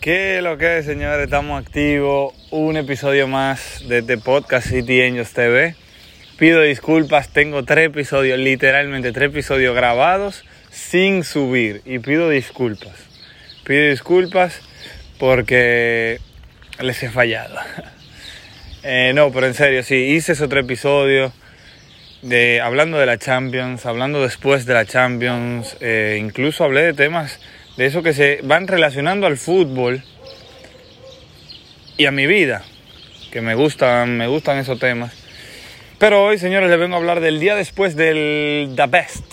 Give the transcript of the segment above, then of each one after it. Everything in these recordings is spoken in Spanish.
¿Qué lo que es, señores? Estamos activos. Un episodio más de este podcast City Angels TV. Pido disculpas, tengo tres episodios, literalmente tres episodios grabados sin subir. Y pido disculpas. Pido disculpas porque les he fallado. Eh, no, pero en serio, sí, hice ese otro episodio de, hablando de la Champions, hablando después de la Champions, eh, incluso hablé de temas de eso que se van relacionando al fútbol y a mi vida, que me gustan, me gustan esos temas. Pero hoy, señores, les vengo a hablar del día después del The Best,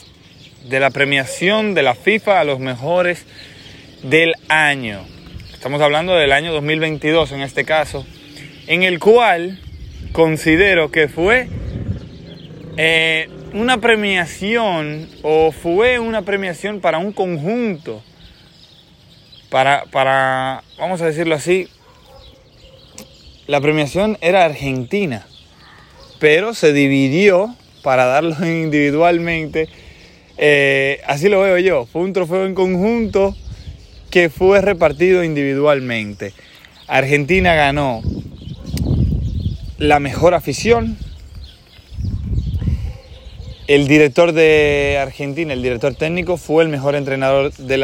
de la premiación de la FIFA a los mejores del año. Estamos hablando del año 2022 en este caso, en el cual considero que fue eh, una premiación o fue una premiación para un conjunto, para, para, vamos a decirlo así, la premiación era argentina, pero se dividió para darlo individualmente. Eh, así lo veo yo, fue un trofeo en conjunto que fue repartido individualmente. Argentina ganó la mejor afición, el director de Argentina, el director técnico, fue el mejor entrenador del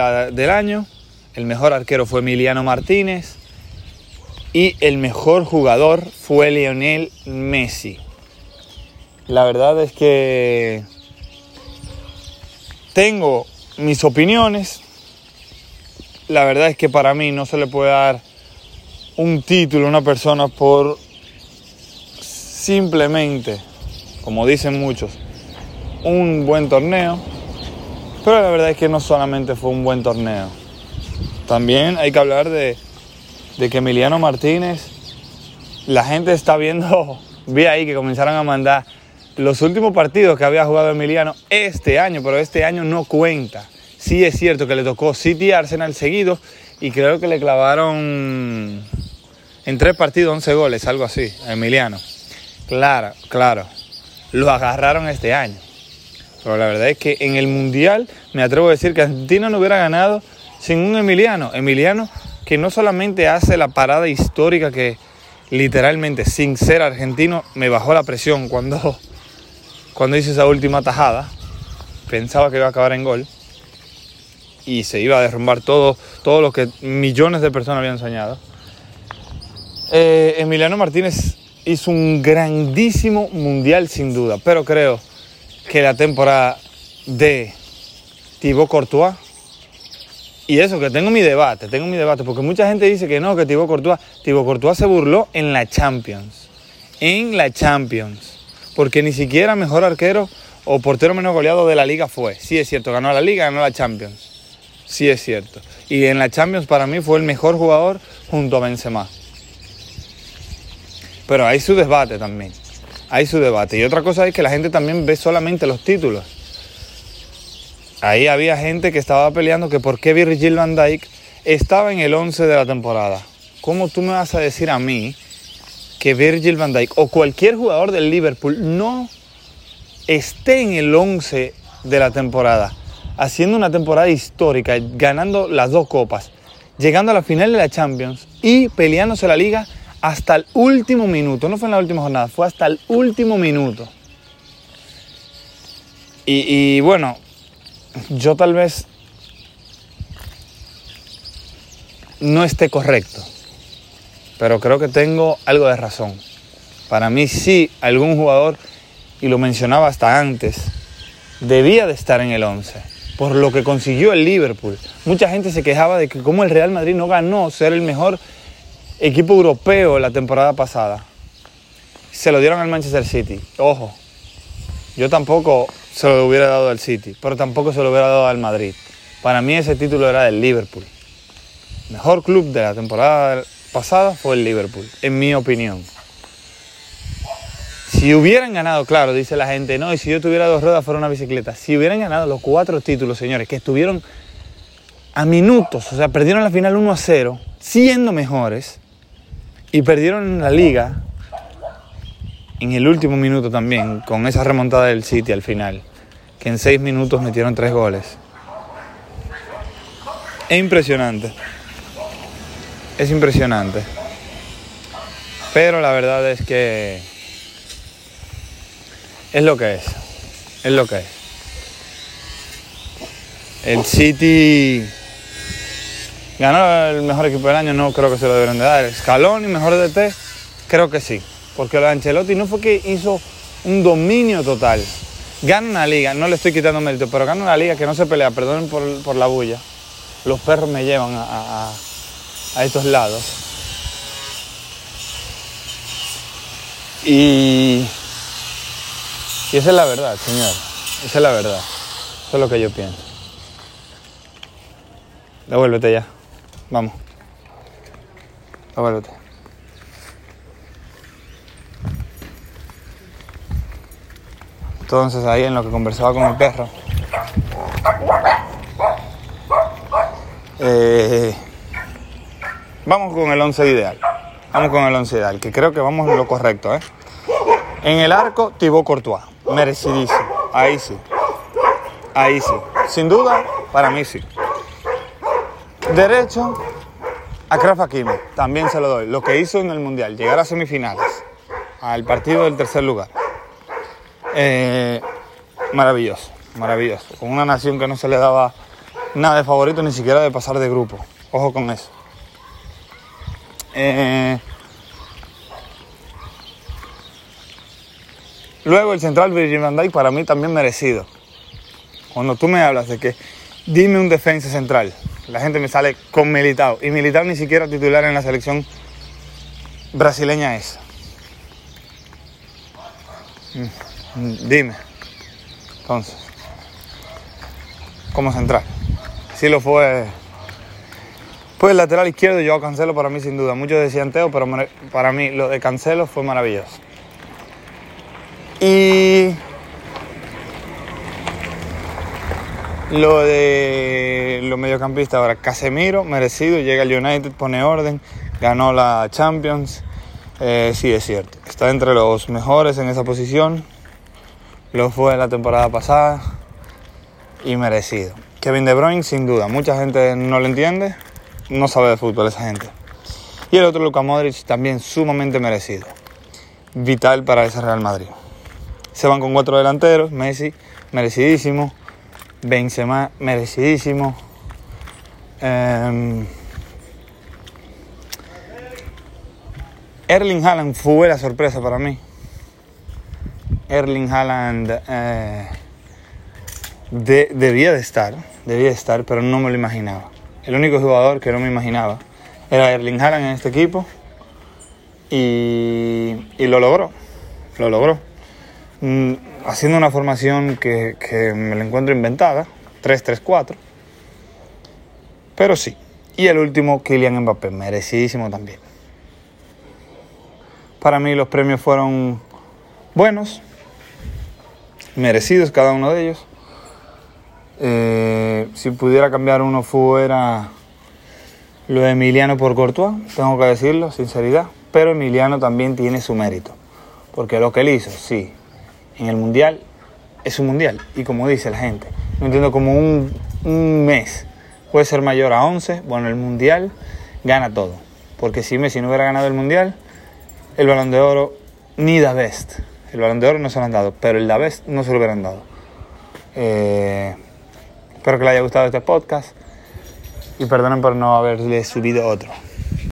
año. El mejor arquero fue Emiliano Martínez. Y el mejor jugador fue Lionel Messi. La verdad es que tengo mis opiniones. La verdad es que para mí no se le puede dar un título a una persona por simplemente, como dicen muchos, un buen torneo, pero la verdad es que no solamente fue un buen torneo. También hay que hablar de, de que Emiliano Martínez, la gente está viendo, vi ahí que comenzaron a mandar los últimos partidos que había jugado Emiliano este año, pero este año no cuenta. Sí es cierto que le tocó City Arsenal seguidos y creo que le clavaron en tres partidos 11 goles, algo así, a Emiliano. Claro, claro. Lo agarraron este año. Pero la verdad es que en el Mundial me atrevo a decir que Argentina no hubiera ganado sin un Emiliano. Emiliano que no solamente hace la parada histórica que literalmente sin ser argentino me bajó la presión cuando, cuando hice esa última tajada. Pensaba que iba a acabar en gol y se iba a derrumbar todo, todo lo que millones de personas habían soñado. Eh, Emiliano Martínez hizo un grandísimo mundial sin duda, pero creo que la temporada de Thibaut Courtois, y eso, que tengo mi debate, tengo mi debate, porque mucha gente dice que no, que Thibaut Courtois, Thibaut Courtois se burló en la Champions, en la Champions, porque ni siquiera mejor arquero o portero menos goleado de la liga fue. Sí es cierto, ganó la liga, ganó la Champions. Sí es cierto. Y en la Champions para mí fue el mejor jugador junto a Benzema. Pero hay su debate también hay su debate. Y otra cosa es que la gente también ve solamente los títulos. Ahí había gente que estaba peleando que por qué Virgil van Dijk estaba en el 11 de la temporada. ¿Cómo tú me vas a decir a mí que Virgil van Dijk o cualquier jugador del Liverpool no esté en el 11 de la temporada, haciendo una temporada histórica, ganando las dos copas, llegando a la final de la Champions y peleándose la liga hasta el último minuto, no fue en la última jornada, fue hasta el último minuto. Y, bueno, yo tal vez no esté correcto, pero creo que tengo algo de razón. Para mí sí, algún jugador, y lo mencionaba hasta antes, debía de estar en el 11, por lo que consiguió el Liverpool. Mucha gente se quejaba de que como el Real Madrid no ganó ser el mejor equipo europeo la temporada pasada. Se lo dieron al Manchester City. Ojo, yo tampoco se lo hubiera dado al City, pero tampoco se lo hubiera dado al Madrid. Para mí ese título era del Liverpool. mejor club de la temporada pasada fue el Liverpool, en mi opinión. Si hubieran ganado, claro, dice la gente, no, y si yo tuviera dos ruedas fuera una bicicleta. Si hubieran ganado los cuatro títulos, señores, que estuvieron a minutos, o sea, perdieron la final 1 a 0, siendo mejores, y perdieron la liga en el último minuto también, con esa remontada del City al final, que en seis minutos metieron tres goles. Es impresionante. es impresionante. Pero la verdad es que es lo que es. Es lo que es. El City ganó el mejor equipo del año, no creo que se lo deberían de dar. Escalón y mejor DT, creo que sí. Porque el Ancelotti no fue que hizo un dominio total. Gana una liga, no le estoy quitando mérito, pero gana una liga que no se pelea, perdonen por, la bulla. Los perros me llevan a, a estos lados. Y, y esa es la verdad, señor. Esa es la verdad. Eso es lo que yo pienso. Devuélvete ya. Vamos. Devuélvete. Entonces ahí en lo que conversaba con el perro. Eh, vamos con el 11 ideal. Vamos con el 11 ideal, que creo que vamos lo correcto. ¿eh? En el arco, Thibaut Courtois. Merecidísimo. Ahí sí. Ahí sí. Sin duda, para mí sí. Derecho, a Kraf También se lo doy. Lo que hizo en el Mundial, llegar a semifinales. Al partido del tercer lugar. Eh, maravilloso, maravilloso. Con una nación que no se le daba nada de favorito, ni siquiera de pasar de grupo. Ojo con eso. Eh, luego el central Virgin van para mí también merecido. Cuando tú me hablas de que dime un defensa central, la gente me sale con Militao y Militao ni siquiera titular en la selección brasileña es. Mm, dime. Entonces, como central. Sí lo fue pues el lateral izquierdo yo Cancelo para mí sin duda. Muchos decían Teo, pero para mí lo de Cancelo fue maravilloso. Y lo de los mediocampistas ahora, Casemiro, merecido, llega al United, pone orden, ganó la Champions. Eh, sí, es cierto. Está entre los mejores en esa posición. Lo fue la temporada pasada y merecido. Kevin De Bruyne, sin duda. Mucha gente no lo entiende, no sabe de fútbol esa gente. Y el otro, Luka Modric, también sumamente merecido. Vital para ese Real Madrid. Se van con cuatro delanteros, Messi, merecidísimo. Benzema, merecidísimo. Em, Erling Haaland fue la sorpresa para mí. Erling Haaland eh, debía de estar, debía de estar, pero no me lo imaginaba. El único jugador que no me imaginaba era Erling Haaland en este equipo y, lo logró, lo logró. Mm, haciendo una formación que, me la encuentro inventada, 3-3-4, pero sí. Y el último, Kylian Mbappé, merecidísimo también. Para mí los premios fueron buenos, merecidos cada uno de ellos. Eh, si pudiera cambiar uno fuera lo de Emiliano por Courtois, tengo que decirlo, sinceridad. Pero Emiliano también tiene su mérito. Porque lo que él hizo, sí, en el Mundial es un Mundial. Y como dice la gente, no entiendo como un, un mes puede ser mayor a 11. Bueno, el Mundial gana todo. Porque si Messi no hubiera ganado el Mundial, el Balón de Oro ni da Best. El Balón de Oro no se lo han dado, pero el da Best no se lo hubieran dado. Eh, Espero que les haya gustado este podcast y perdonen por no haberle subido otro.